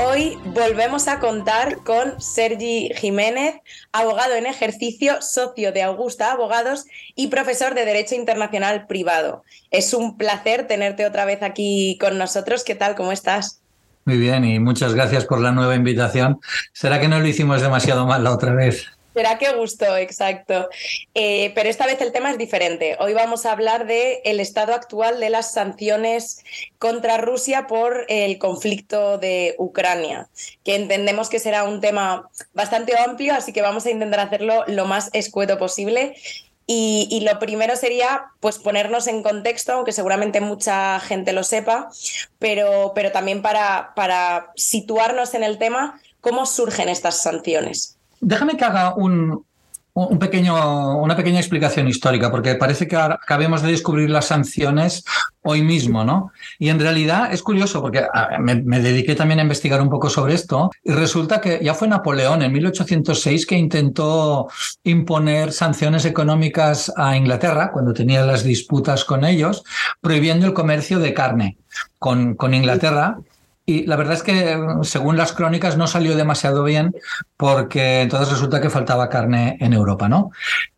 Hoy volvemos a contar con Sergi Jiménez, abogado en ejercicio, socio de Augusta Abogados y profesor de Derecho Internacional Privado. Es un placer tenerte otra vez aquí con nosotros. ¿Qué tal? ¿Cómo estás? Muy bien y muchas gracias por la nueva invitación. ¿Será que no lo hicimos demasiado mal la otra vez? Será que gustó, exacto. Eh, pero esta vez el tema es diferente. Hoy vamos a hablar del el estado actual de las sanciones contra Rusia por el conflicto de Ucrania, que entendemos que será un tema bastante amplio, así que vamos a intentar hacerlo lo más escueto posible. Y, lo primero sería pues ponernos en contexto, aunque seguramente mucha gente lo sepa, pero, pero también para, para situarnos en el tema, cómo surgen estas sanciones. Déjame que haga un, pequeño, una pequeña explicación histórica, porque parece que acabemos de descubrir las sanciones hoy mismo, ¿no? Y en realidad es curioso, porque me, dediqué también a investigar un poco sobre esto, y resulta que ya fue Napoleón en 1806 que intentó imponer sanciones económicas a Inglaterra, cuando tenía las disputas con ellos, prohibiendo el comercio de carne con, con Inglaterra. Y la verdad es que, según las crónicas, no salió demasiado bien porque entonces resulta que faltaba carne en Europa, ¿no?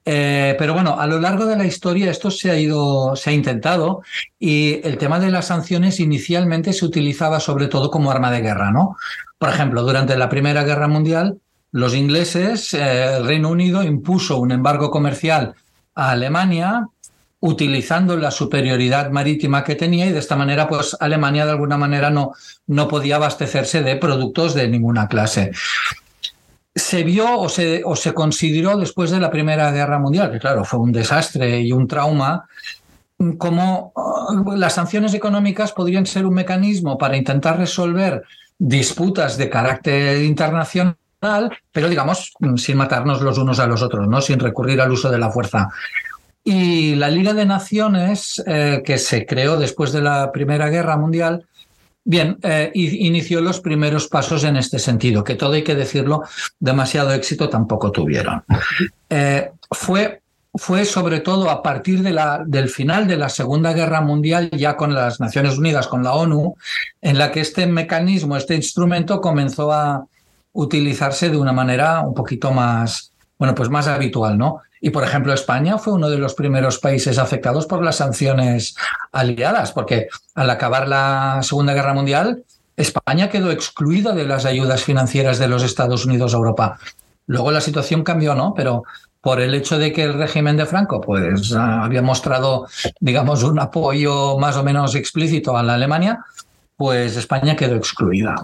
Eh, pero bueno, a lo largo de la historia esto se ha ido, se ha intentado y el tema de las sanciones inicialmente se utilizaba sobre todo como arma de guerra, ¿no? Por ejemplo, durante la Primera Guerra Mundial, los ingleses, eh, el Reino Unido impuso un embargo comercial a Alemania utilizando la superioridad marítima que tenía y de esta manera pues Alemania de alguna manera no, no podía abastecerse de productos de ninguna clase. Se vio o se, o se consideró después de la Primera Guerra Mundial, que claro, fue un desastre y un trauma, como uh, las sanciones económicas podrían ser un mecanismo para intentar resolver disputas de carácter internacional pero digamos, sin matarnos los unos a los otros, ¿no? sin recurrir al uso de la fuerza. Y la Liga de Naciones, eh, que se creó después de la Primera Guerra Mundial, bien, eh, inició los primeros pasos en este sentido, que todo hay que decirlo, demasiado éxito tampoco tuvieron. Eh, fue, fue sobre todo a partir de la, del final de la Segunda Guerra Mundial, ya con las Naciones Unidas, con la ONU, en la que este mecanismo, este instrumento comenzó a utilizarse de una manera un poquito más, bueno, pues más habitual, ¿no? Y, por ejemplo, España fue uno de los primeros países afectados por las sanciones aliadas, porque al acabar la Segunda Guerra Mundial, España quedó excluida de las ayudas financieras de los Estados Unidos a Europa. Luego la situación cambió, ¿no? Pero por el hecho de que el régimen de Franco pues, había mostrado, digamos, un apoyo más o menos explícito a la Alemania, pues España quedó excluida.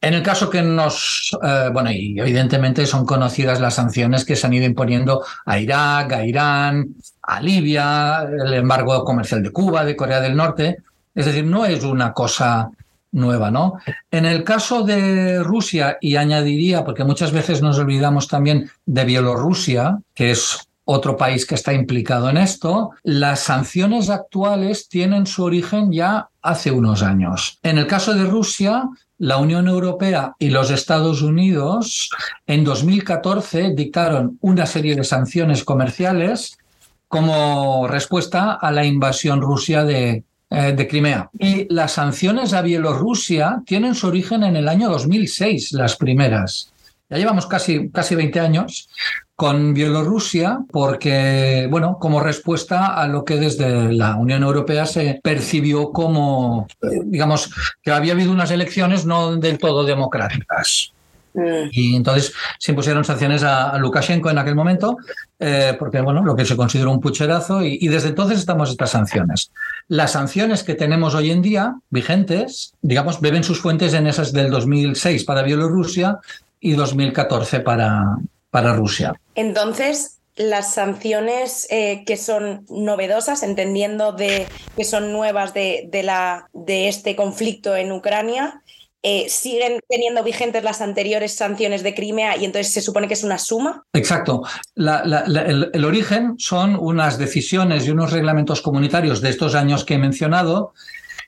En el caso que nos, eh, bueno, y evidentemente son conocidas las sanciones que se han ido imponiendo a Irak, a Irán, a Libia, el embargo comercial de Cuba, de Corea del Norte. Es decir, no es una cosa nueva, ¿no? En el caso de Rusia, y añadiría, porque muchas veces nos olvidamos también de Bielorrusia, que es otro país que está implicado en esto, las sanciones actuales tienen su origen ya hace unos años. En el caso de Rusia, la Unión Europea y los Estados Unidos en 2014 dictaron una serie de sanciones comerciales como respuesta a la invasión rusa de, eh, Crimea. Y las sanciones a Bielorrusia tienen su origen en el año 2006, las primeras. Ya llevamos casi, casi 20 años con Bielorrusia porque, bueno, como respuesta a lo que desde la Unión Europea se percibió como, digamos, que había habido unas elecciones no del todo democráticas. Mm. Y entonces se impusieron sanciones a, Lukashenko en aquel momento, eh, porque bueno, lo que se consideró un pucherazo, y, y, desde entonces estamos estas sanciones. Las sanciones que tenemos hoy en día, vigentes, digamos, beben sus fuentes en esas del 2006 para Bielorrusia y 2014 para, para Rusia. Entonces, las sanciones eh, que son novedosas, entendiendo de, que son nuevas de, de, la, de este conflicto en Ucrania, eh, siguen teniendo vigentes las anteriores sanciones de Crimea y entonces se supone que es una suma. Exacto. el, origen son unas decisiones y unos reglamentos comunitarios de estos años que he mencionado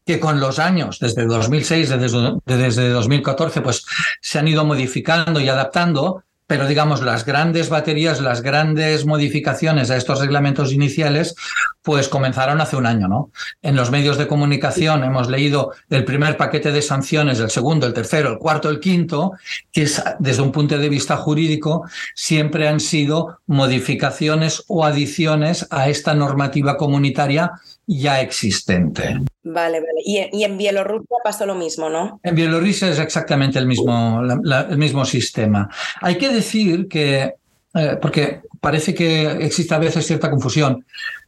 que con los años, desde 2006, desde, desde 2014, pues se han ido modificando y adaptando pero digamos, las grandes baterías, las grandes modificaciones a estos reglamentos iniciales, pues comenzaron hace un año, ¿no? En los medios de comunicación hemos leído el primer paquete de sanciones, el segundo, el tercero, el cuarto, el quinto, que es, desde un punto de vista jurídico siempre han sido modificaciones o adiciones a esta normativa comunitaria ya existente. Vale, vale. Y, en Bielorrusia pasó lo mismo, ¿no? En Bielorrusia es exactamente el mismo, el mismo sistema. Hay que decir que, eh, porque parece que existe a veces cierta confusión,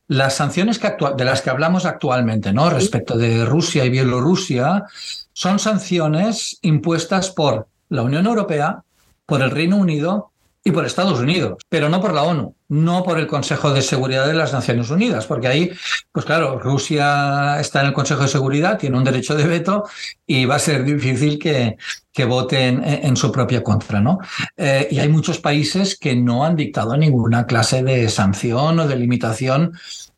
las sanciones que de las que hablamos actualmente, ¿no? Respecto de Rusia y Bielorrusia, son sanciones impuestas por la Unión Europea, por el Reino Unido y por Estados Unidos, pero no por la ONU, no por el Consejo de Seguridad de las Naciones Unidas, porque ahí, pues claro, Rusia está en el Consejo de Seguridad, tiene un derecho de veto y va a ser difícil que, que voten en, su propia contra, ¿no? Eh, y hay muchos países que no han dictado ninguna clase de sanción o de limitación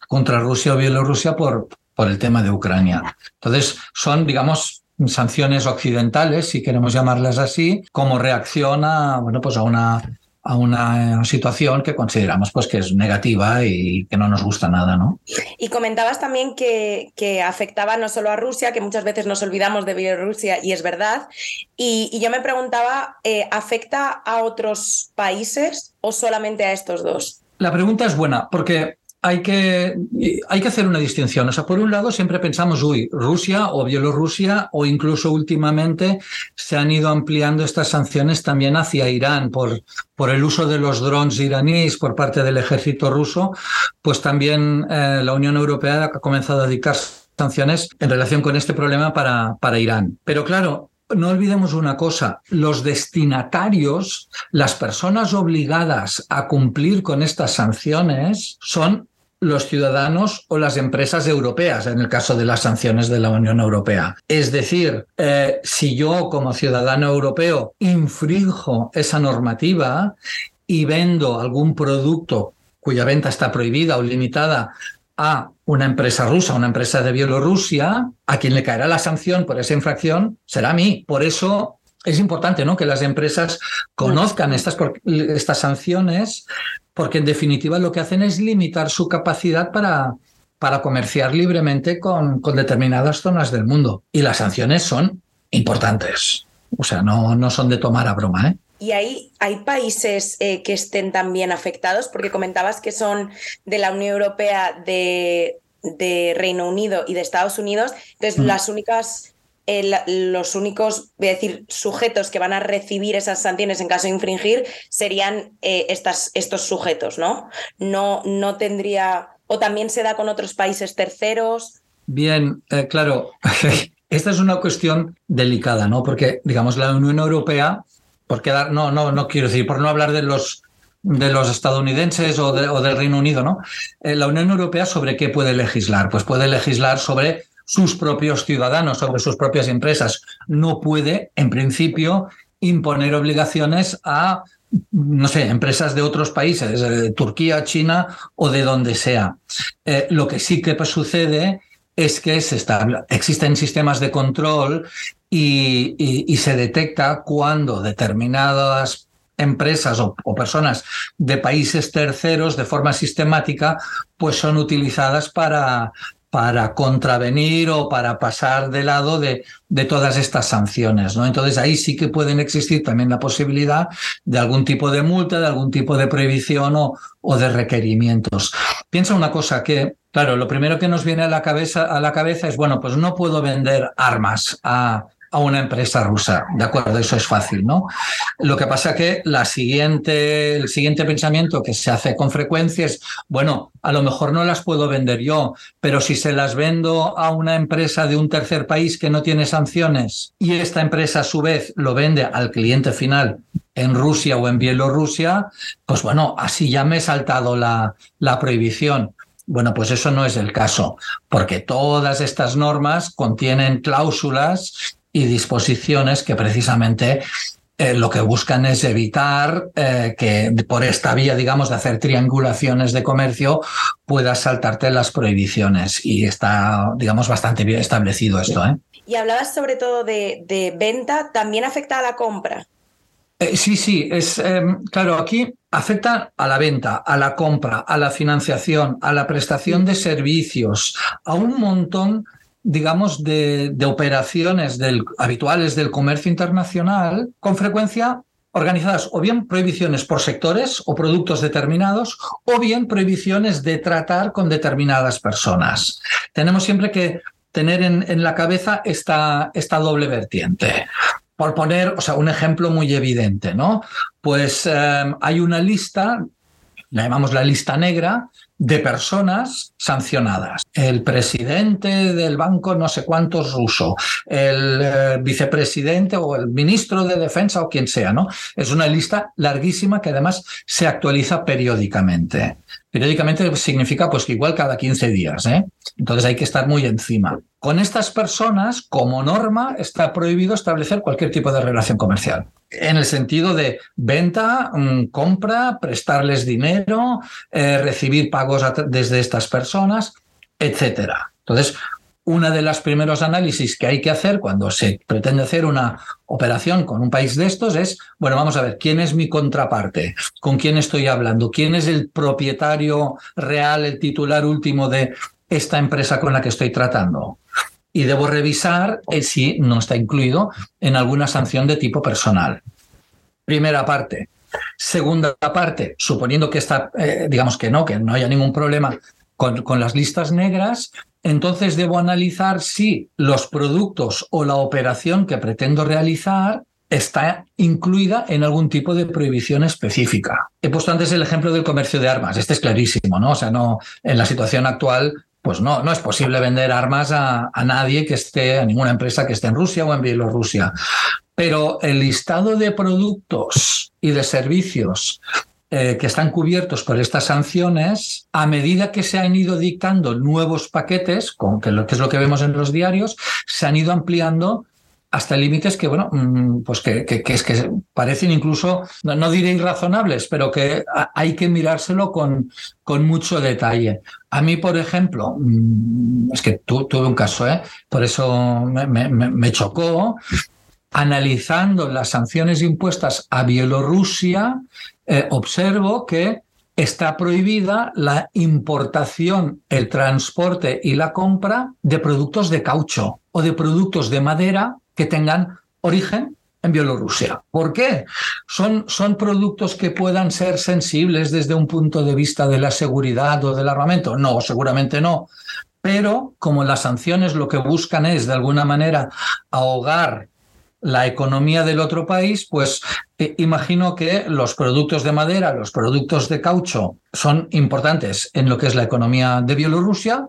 contra Rusia o Bielorrusia por, por el tema de Ucrania. Entonces, son, digamos, sanciones occidentales, si queremos llamarlas así, como reacción a, bueno, pues a una a una situación que consideramos pues que es negativa y que no nos gusta nada, ¿no? Y comentabas también que, que afectaba no solo a Rusia, que muchas veces nos olvidamos de Bielorrusia y es verdad. Y, yo me preguntaba, eh, ¿afecta a otros países o solamente a estos dos? La pregunta es buena, porque hay que, hay que hacer una distinción. O sea, por un lado, siempre pensamos, uy, Rusia o Bielorrusia, o incluso últimamente se han ido ampliando estas sanciones también hacia Irán por, por el uso de los drones iraníes por parte del ejército ruso, pues también eh, la Unión Europea ha comenzado a dictar sanciones en relación con este problema para, para Irán. Pero claro, no olvidemos una cosa, los destinatarios, las personas obligadas a cumplir con estas sanciones son los ciudadanos o las empresas europeas, en el caso de las sanciones de la Unión Europea. Es decir, eh, si yo como ciudadano europeo infringo esa normativa y vendo algún producto cuya venta está prohibida o limitada a una empresa rusa, una empresa de Bielorrusia, a quien le caerá la sanción por esa infracción será a mí. Por eso es importante ¿no? que las empresas conozcan estas, estas sanciones porque en definitiva lo que hacen es limitar su capacidad para, para comerciar libremente con, con determinadas zonas del mundo. Y las sanciones son importantes. O sea, no, no son de tomar a broma. ¿eh? ¿Y ahí hay países eh, que estén también afectados? Porque comentabas que son de la Unión Europea, de, de Reino Unido y de Estados Unidos. Entonces, mm. las únicas los únicos, decir, sujetos que van a recibir esas sanciones en caso de infringir serían eh, estas, estos sujetos, ¿no? ¿no? No tendría, o también se da con otros países terceros. Bien, eh, claro, esta es una cuestión delicada, ¿no? Porque, digamos, la Unión Europea, por quedar, no, no, no quiero decir, por no hablar de los de los estadounidenses o, o del Reino Unido, ¿no? Eh, la Unión Europea sobre qué puede legislar? Pues puede legislar sobre sus propios ciudadanos, sobre sus propias empresas. No puede, en principio, imponer obligaciones a, no sé, empresas de otros países, de Turquía, China o de donde sea. Eh, lo que sí que sucede es que existen sistemas de control y, se detecta cuando determinadas empresas o, o, personas de países terceros de forma sistemática pues son utilizadas para, para contravenir o para pasar de lado de, de, todas estas sanciones. ¿no? Entonces ahí sí que pueden existir también la posibilidad de algún tipo de multa, de algún tipo de prohibición o, o de requerimientos. Piensa una cosa que, claro, lo primero que nos viene a la cabeza, a la cabeza es, bueno, pues no puedo vender armas a a una empresa rusa. De acuerdo, eso es fácil, ¿no? Lo que pasa que la siguiente, el siguiente pensamiento que se hace con frecuencia es, bueno, a lo mejor no las puedo vender yo, pero si se las vendo a una empresa de un tercer país que no tiene sanciones y esta empresa a su vez lo vende al cliente final en Rusia o en Bielorrusia, pues bueno, así ya me he saltado la, la prohibición. Bueno, pues eso no es el caso, porque todas estas normas contienen cláusulas y disposiciones que precisamente eh, lo que buscan es evitar eh, que por esta vía, digamos, de hacer triangulaciones de comercio, puedas saltarte las prohibiciones. Y está, digamos, bastante bien establecido esto. ¿eh? Y hablabas sobre todo de, venta, ¿también afecta a la compra? sí, sí, es em, claro, aquí afecta a la venta, a la compra, a la financiación, a la prestación de servicios, a un montón digamos, de, operaciones habituales del comercio internacional, con frecuencia organizadas o bien prohibiciones por sectores o productos determinados, o bien prohibiciones de tratar con determinadas personas. Tenemos siempre que tener en, la cabeza esta, esta doble vertiente. Por poner, o sea, un ejemplo muy evidente, ¿no? Pues eh, hay una lista, la llamamos la lista negra, de personas sancionadas. El presidente del banco no sé cuántos ruso, el eh, vicepresidente o el ministro de defensa o quien sea, ¿no? Es una lista larguísima que además se actualiza periódicamente. Periódicamente significa pues que igual cada 15 días, ¿eh? Entonces hay que estar muy encima. Con estas personas, como norma, está prohibido establecer cualquier tipo de relación comercial. En el sentido de venta, mm, compra, prestarles dinero, eh, recibir pagos desde estas personas, etc. Entonces, uno de los primeros análisis que hay que hacer cuando se pretende hacer una operación con un país de estos es, bueno, vamos a ver, ¿quién es mi contraparte? ¿Con quién estoy hablando? ¿Quién es el propietario real, el titular último de esta empresa con la que estoy tratando? Y debo revisar eh, si no está incluido en alguna sanción de tipo personal. Primera parte. Segunda parte, suponiendo que está, eh, digamos que no, que no haya ningún problema con, las listas negras, entonces debo analizar si los productos o la operación que pretendo realizar está incluida en algún tipo de prohibición específica. He puesto antes el ejemplo del comercio de armas. Este es clarísimo, ¿no? O sea, no, en la situación actual, pues no, no es posible vender armas a, a nadie que esté, a ninguna empresa que esté en Rusia o en Bielorrusia. Pero el listado de productos y de servicios eh, que están cubiertos por estas sanciones, a medida que se han ido dictando nuevos paquetes, con que, lo, que es lo que vemos en los diarios, se han ido ampliando hasta límites que, bueno, mm, pues que, es que parecen incluso, no, diré irrazonables, pero que hay que mirárselo con, con mucho detalle. A mí, por ejemplo, mm, es que tuve un caso, ¿eh? por eso me, me chocó, analizando las sanciones impuestas a Bielorrusia, eh, observo que está prohibida la importación, el transporte y la compra de productos de caucho o de productos de madera que tengan origen en Bielorrusia. ¿Por qué? ¿Son, ¿Son productos que puedan ser sensibles desde un punto de vista de la seguridad o del armamento? No, seguramente no. Pero como las sanciones lo que buscan es, de alguna manera, ahogar la economía del otro país, pues eh, imagino que los productos de madera, los productos de caucho son importantes en lo que es la economía de Bielorrusia.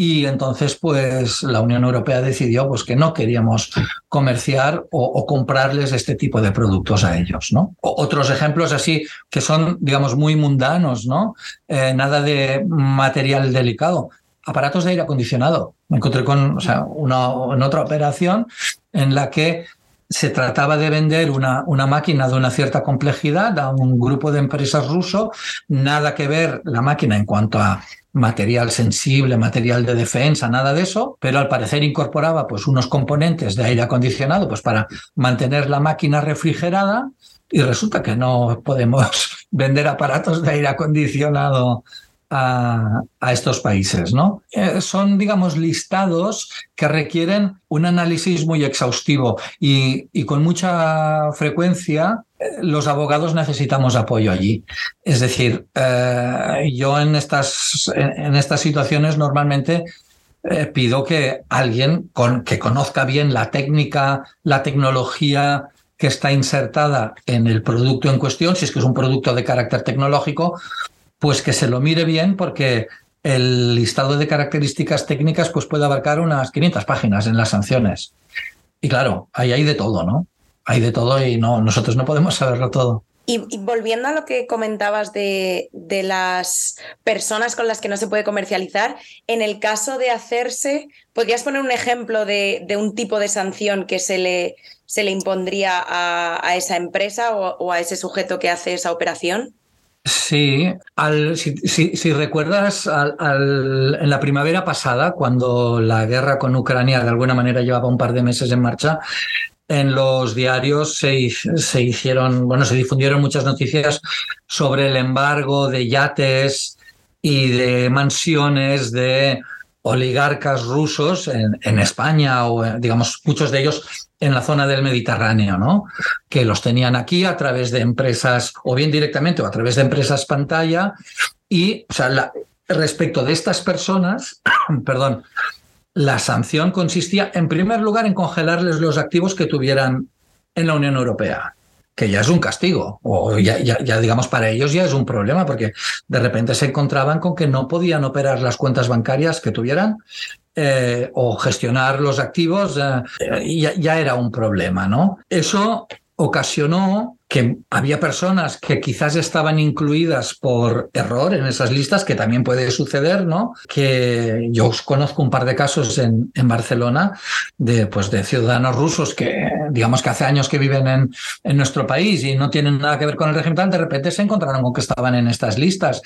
Y entonces, pues la Unión Europea decidió pues, que no queríamos comerciar o, comprarles este tipo de productos a ellos. ¿no? otros ejemplos así que son, digamos, muy mundanos, ¿no? Eh, nada de material delicado. Aparatos de aire acondicionado. Me encontré con o sea, una, en otra operación en la que se trataba de vender una, una, máquina de una cierta complejidad a un grupo de empresas ruso, nada que ver la máquina en cuanto a material sensible, material de defensa, nada de eso, pero al parecer incorporaba pues unos componentes de aire acondicionado pues para mantener la máquina refrigerada y resulta que no podemos vender aparatos de aire acondicionado a, estos países. ¿no? Eh, son, digamos, listados que requieren un análisis muy exhaustivo y, con mucha frecuencia los abogados necesitamos apoyo allí. Es decir, eh, yo en estas, en, estas situaciones normalmente pido que alguien con, que conozca bien la técnica, la tecnología que está insertada en el producto en cuestión, si es que es un producto de carácter tecnológico, pues que se lo mire bien porque el listado de características técnicas pues puede abarcar unas 500 páginas en las sanciones. Y claro, ahí hay de todo, ¿no? Hay de todo y no, nosotros no podemos saberlo todo. Y, volviendo a lo que comentabas de, de, las personas con las que no se puede comercializar, en el caso de hacerse, ¿podrías poner un ejemplo de, de un tipo de sanción que se le, se le impondría a, esa empresa o, a ese sujeto que hace esa operación? Sí, si, recuerdas en la primavera pasada, cuando la guerra con Ucrania de alguna manera llevaba un par de meses en marcha, en los diarios se, se hicieron, bueno, se difundieron muchas noticias sobre el embargo de yates y de mansiones de oligarcas rusos en, España o, digamos, muchos de ellos en la zona del Mediterráneo, ¿no? Que los tenían aquí a través de empresas, o bien directamente o a través de empresas pantalla. Y, respecto de estas personas, perdón, la sanción consistía, en primer lugar, en congelarles los activos que tuvieran en la Unión Europea que ya es un castigo, o ya, digamos para ellos ya es un problema, porque de repente se encontraban con que no podían operar las cuentas bancarias que tuvieran eh, o gestionar los activos, eh, ya, era un problema, ¿no? Eso ocasionó que había personas que quizás estaban incluidas por error en esas listas, que también puede suceder, ¿no? Que yo conozco un par de casos en, en Barcelona de, pues, de ciudadanos rusos que, digamos que hace años que viven en, en nuestro país y no tienen nada que ver con el régimen, de repente se encontraron con que estaban en estas listas.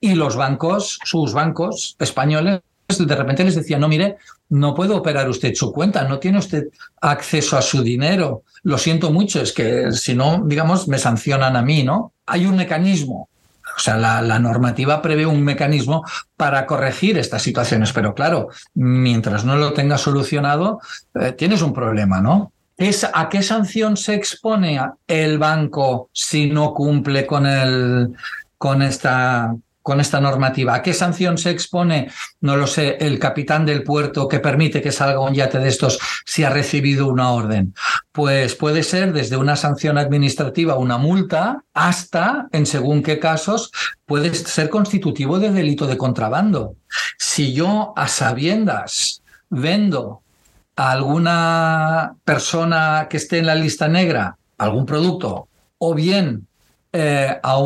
Y los bancos, sus bancos españoles, de repente les decía, no, mire, no puede operar usted su cuenta, no tiene usted acceso a su dinero. Lo siento mucho, es que si no, digamos, me sancionan a mí, ¿no? Hay un mecanismo. O sea, la, normativa prevé un mecanismo para corregir estas situaciones, pero claro, mientras no lo tengas solucionado, eh, tienes un problema, ¿no? Es, ¿A qué sanción se expone el banco si no cumple con, el, con esta con esta normativa. ¿A qué sanción se expone? No lo sé, el capitán del puerto que permite que salga un yate de estos si ha recibido una orden. Pues puede ser desde una sanción administrativa, una multa, hasta, en según qué casos, puede ser constitutivo de delito de contrabando. Si yo a sabiendas vendo a alguna persona que esté en la lista negra algún producto o bien eh, a,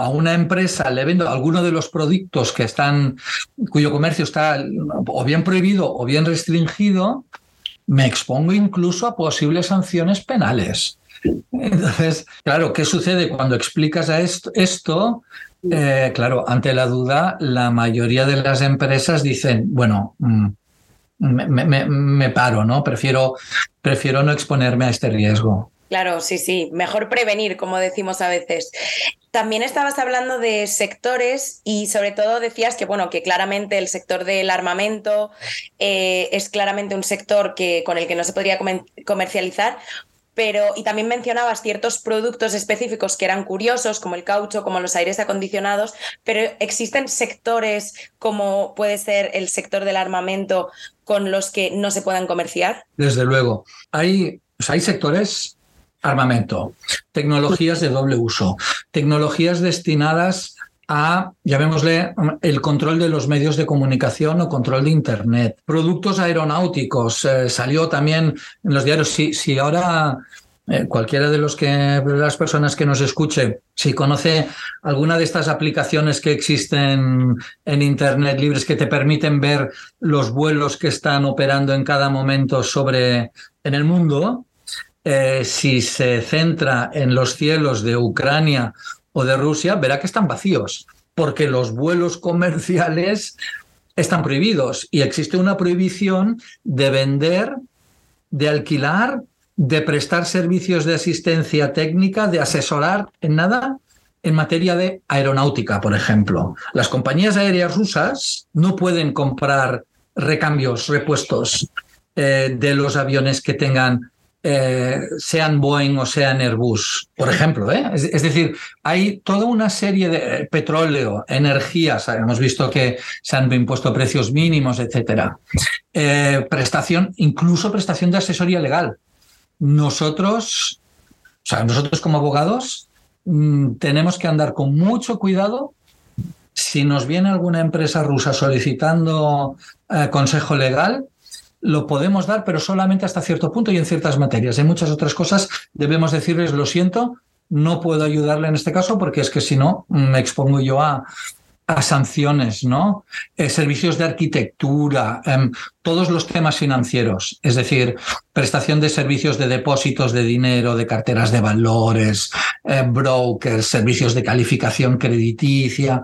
a una empresa le vendo alguno de los productos que están, cuyo comercio está o bien prohibido o bien restringido, me expongo incluso a posibles sanciones penales. Entonces, claro, ¿qué sucede cuando explicas a esto? esto eh, claro, ante la duda, la mayoría de las empresas dicen, bueno, mm, me, me paro, ¿no? Prefiero, prefiero no exponerme a este riesgo. Claro, sí, sí, mejor prevenir, como decimos a veces. También estabas hablando de sectores y sobre todo decías que, bueno, que claramente el sector del armamento eh, es claramente un sector que, con el que no se podría comercializar, pero y también mencionabas ciertos productos específicos que eran curiosos, como el caucho, como los aires acondicionados, pero existen sectores como puede ser el sector del armamento con los que no se puedan comerciar. Desde luego, hay, hay sectores armamento, tecnologías de doble uso, tecnologías destinadas a, llamémosle, el control de los medios de comunicación o control de Internet. Productos aeronáuticos. Eh, salió también en los diarios. Si, si ahora eh, cualquiera de los que las personas que nos escuche, si conoce alguna de estas aplicaciones que existen en Internet libres que te permiten ver los vuelos que están operando en cada momento sobre en el mundo, eh, si se centra en los cielos de Ucrania o de Rusia, verá que están vacíos, porque los vuelos comerciales están prohibidos y existe una prohibición de vender, de alquilar, de prestar servicios de asistencia técnica, de asesorar en nada en materia de aeronáutica, por ejemplo. Las compañías aéreas rusas no pueden comprar recambios, repuestos eh, de los aviones que tengan eh, sean Boeing o sean Airbus, por ejemplo. ¿eh? Es, decir, hay toda una serie de petróleo, energías, hemos visto que se han impuesto precios mínimos, etcétera. Eh, prestación, incluso prestación de asesoría legal. Nosotros, o sea, nosotros como abogados, mm, tenemos que andar con mucho cuidado si nos viene alguna empresa rusa solicitando consejo legal, lo podemos dar, pero solamente hasta cierto punto y en ciertas materias. En muchas otras cosas debemos decirles, lo siento, no puedo ayudarle en este caso porque es que si no me expongo yo a, a sanciones, ¿no? Eh, servicios de arquitectura, em, todos los temas financieros, es decir, prestación de servicios de depósitos de dinero, de carteras de valores, eh, brokers, servicios de calificación crediticia,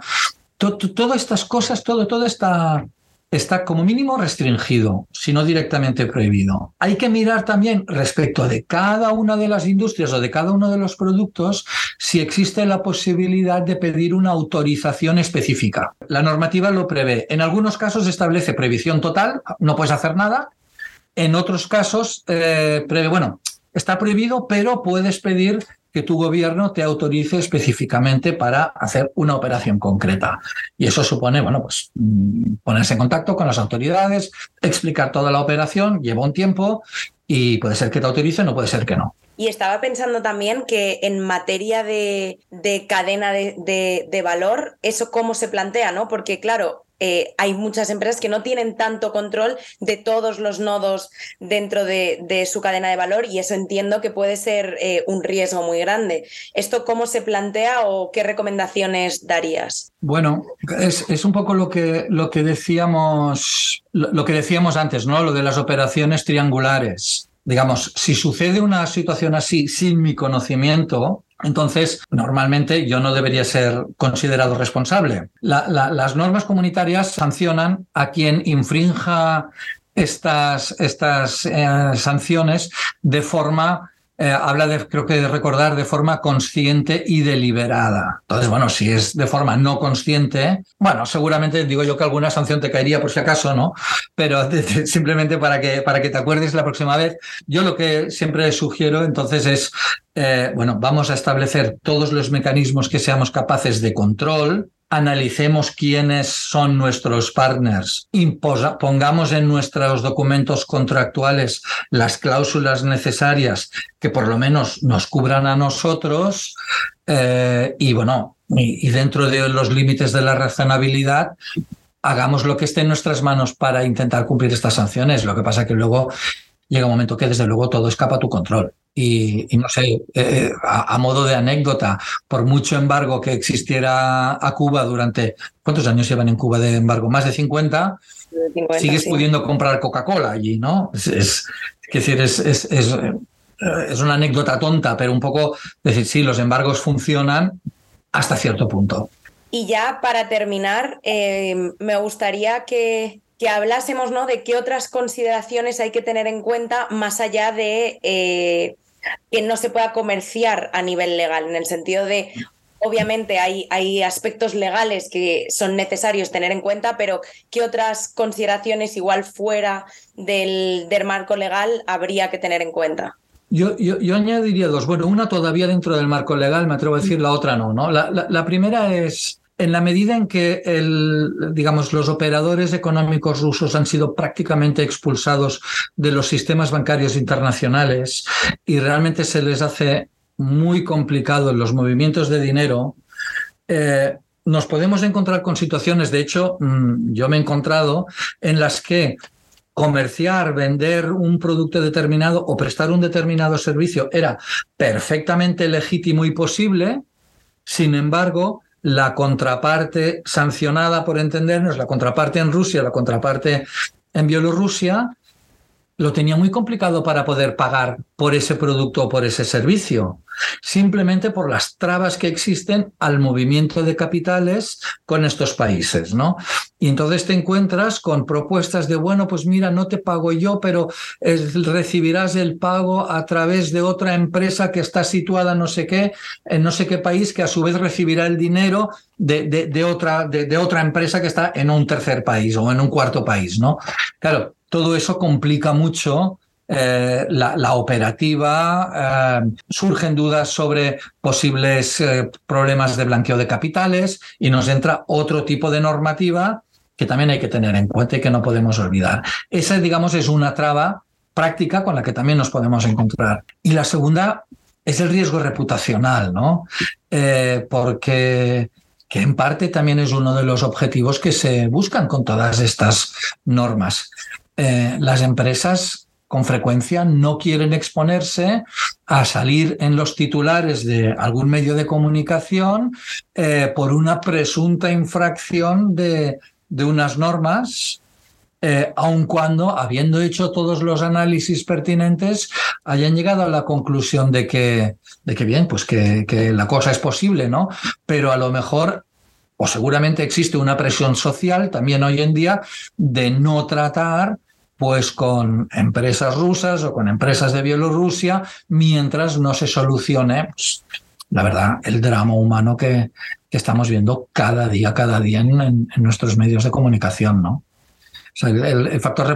todas estas cosas, todo, toda esta está como mínimo restringido, si no directamente prohibido. Hay que mirar también respecto de cada una de las industrias o de cada uno de los productos si existe la posibilidad de pedir una autorización específica. La normativa lo prevé. En algunos casos establece prohibición total, no puedes hacer nada. En otros casos eh, prevé, bueno, está prohibido, pero puedes pedir que tu gobierno te autorice específicamente para hacer una operación concreta. Y eso supone, bueno, pues mm, ponerse en contacto con las autoridades, explicar toda la operación, lleva un tiempo y puede ser que te autorice, no puede ser que no. Y estaba pensando también que en materia de, cadena de, de, valor, eso cómo se plantea, ¿no? Porque claro, eh, hay muchas empresas que no tienen tanto control de todos los nodos dentro de, su cadena de valor y eso entiendo que puede ser eh, un riesgo muy grande. ¿Esto cómo se plantea o qué recomendaciones darías? Bueno, es, un poco lo que, lo que decíamos lo que decíamos antes, ¿no? Lo de las operaciones triangulares. Digamos, si sucede una situación así sin mi conocimiento, entonces, normalmente yo no debería ser considerado responsable. las normas comunitarias sancionan a quien infrinja estas, estas eh, sanciones de forma eh, habla de, creo que de recordar de forma consciente y deliberada. Entonces, bueno, si es de forma no consciente, bueno, seguramente digo yo que alguna sanción te caería por si acaso, ¿no? Pero simplemente para que, para que te acuerdes la próxima vez, yo lo que siempre sugiero entonces es, eh, bueno, vamos a establecer todos los mecanismos que seamos capaces de control, analicemos quiénes son nuestros partners, pongamos en nuestros documentos contractuales las cláusulas necesarias que por lo menos nos cubran a nosotros eh, y bueno, y, dentro de los límites de la razonabilidad, hagamos lo que esté en nuestras manos para intentar cumplir estas sanciones. Lo que pasa que luego llega un momento que desde luego todo escapa a tu control. Y, no sé, eh, eh, a, modo de anécdota, por mucho embargo que existiera a Cuba durante, ¿cuántos años llevan en Cuba de embargo? Más de 50, sigues pudiendo comprar Coca-Cola allí, ¿no? Es, es, decir, es, es, es, una anécdota tonta, pero un poco decir, sí, los embargos funcionan hasta cierto punto. Y ya para terminar, eh, me gustaría que, que hablásemos ¿no? de qué otras consideraciones hay que tener en cuenta más allá de que no se pueda comerciar a nivel legal, en el sentido de, obviamente hay, hay aspectos legales que son necesarios tener en cuenta, pero ¿qué otras consideraciones igual fuera del, marco legal habría que tener en cuenta? Yo, yo, añadiría dos. Bueno, una todavía dentro del marco legal, me atrevo a decir, la otra no. ¿no? la primera es en la medida en que el, digamos, los operadores económicos rusos han sido prácticamente expulsados de los sistemas bancarios internacionales y realmente se les hace muy complicado los movimientos de dinero, eh, nos podemos encontrar con situaciones, de hecho, mm, yo me he encontrado en las que comerciar, vender un producto determinado o prestar un determinado servicio era perfectamente legítimo y posible, sin embargo, la contraparte sancionada, por entendernos, la contraparte en Rusia, la contraparte en Bielorrusia, lo tenía muy complicado para poder pagar por ese producto o por ese servicio, simplemente por las trabas que existen al movimiento de capitales con estos países, ¿no? Y entonces te encuentras con propuestas de, bueno, pues mira, no te pago yo, pero recibirás el pago a través de otra empresa que está situada no sé qué, en no sé qué país, que a su vez recibirá el dinero de, de, otra, de otra empresa que está en un tercer país o en un cuarto país, ¿no? Claro, todo eso complica mucho eh, la, operativa, eh, surgen dudas sobre posibles eh, problemas de blanqueo de capitales y nos entra otro tipo de normativa que también hay que tener en cuenta y que no podemos olvidar. Esa, digamos, es una traba práctica con la que también nos podemos encontrar. Y la segunda es el riesgo reputacional, ¿no? porque que en parte también es uno de los objetivos que se buscan con todas estas normas. Eh, las empresas con frecuencia no quieren exponerse a salir en los titulares de algún medio de comunicación eh, por una presunta infracción de, de unas normas eh, aun cuando, habiendo hecho todos los análisis pertinentes, hayan llegado a la conclusión de que, de que bien, pues que, que la cosa es posible, ¿no? Pero a lo mejor o seguramente existe una presión social también hoy en día de no tratar pues con empresas rusas o con empresas de Bielorrusia mientras no se solucione pues, la verdad el drama humano que, estamos viendo cada día cada día en, nuestros medios de comunicación no el, factor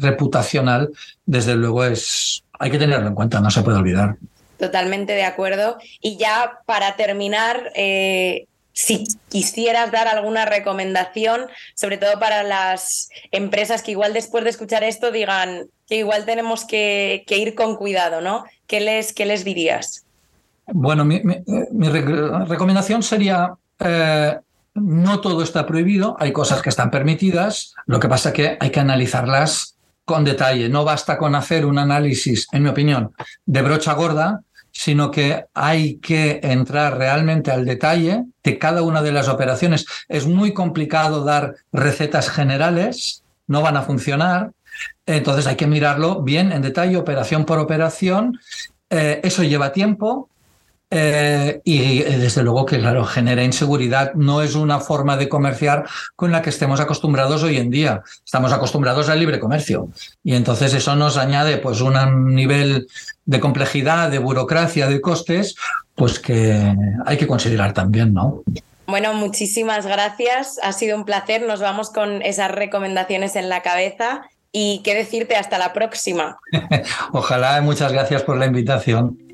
reputacional, desde luego, es hay que tenerlo en cuenta, no se puede olvidar. Totalmente de acuerdo. Y ya para terminar, eh, si quisieras dar alguna recomendación, sobre todo para las empresas que igual después de escuchar esto digan que igual tenemos que, que ir con cuidado, ¿no? ¿Qué les, qué les dirías? Bueno, mi, mi recomendación sería eh, no todo está prohibido, hay cosas que están permitidas, lo que pasa es que hay que analizarlas con detalle. No basta con hacer un análisis, en mi opinión, de brocha gorda, sino que hay que entrar realmente al detalle de cada una de las operaciones. Es muy complicado dar recetas generales, no van a funcionar, entonces hay que mirarlo bien en detalle, operación por operación. Eh, eso lleva tiempo, eh, y eh, desde luego que, claro, genera inseguridad. No es una forma de comerciar con la que estemos acostumbrados hoy en día. Estamos acostumbrados al libre comercio. Y entonces eso nos añade pues un nivel de complejidad, de burocracia, de costes, pues que hay que considerar también, ¿no? Bueno, muchísimas gracias. Ha sido un placer. Nos vamos con esas recomendaciones en la cabeza. Y qué decirte, hasta la próxima. Ojalá, muchas gracias por la invitación.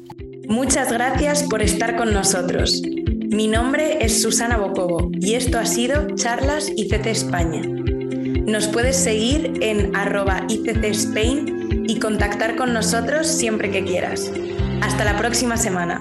Muchas gracias por estar con nosotros. Mi nombre es Susana Bocobo y esto ha sido Charlas ICC España. Nos puedes seguir en arroba ICC Spain y contactar con nosotros siempre que quieras. Hasta la próxima semana.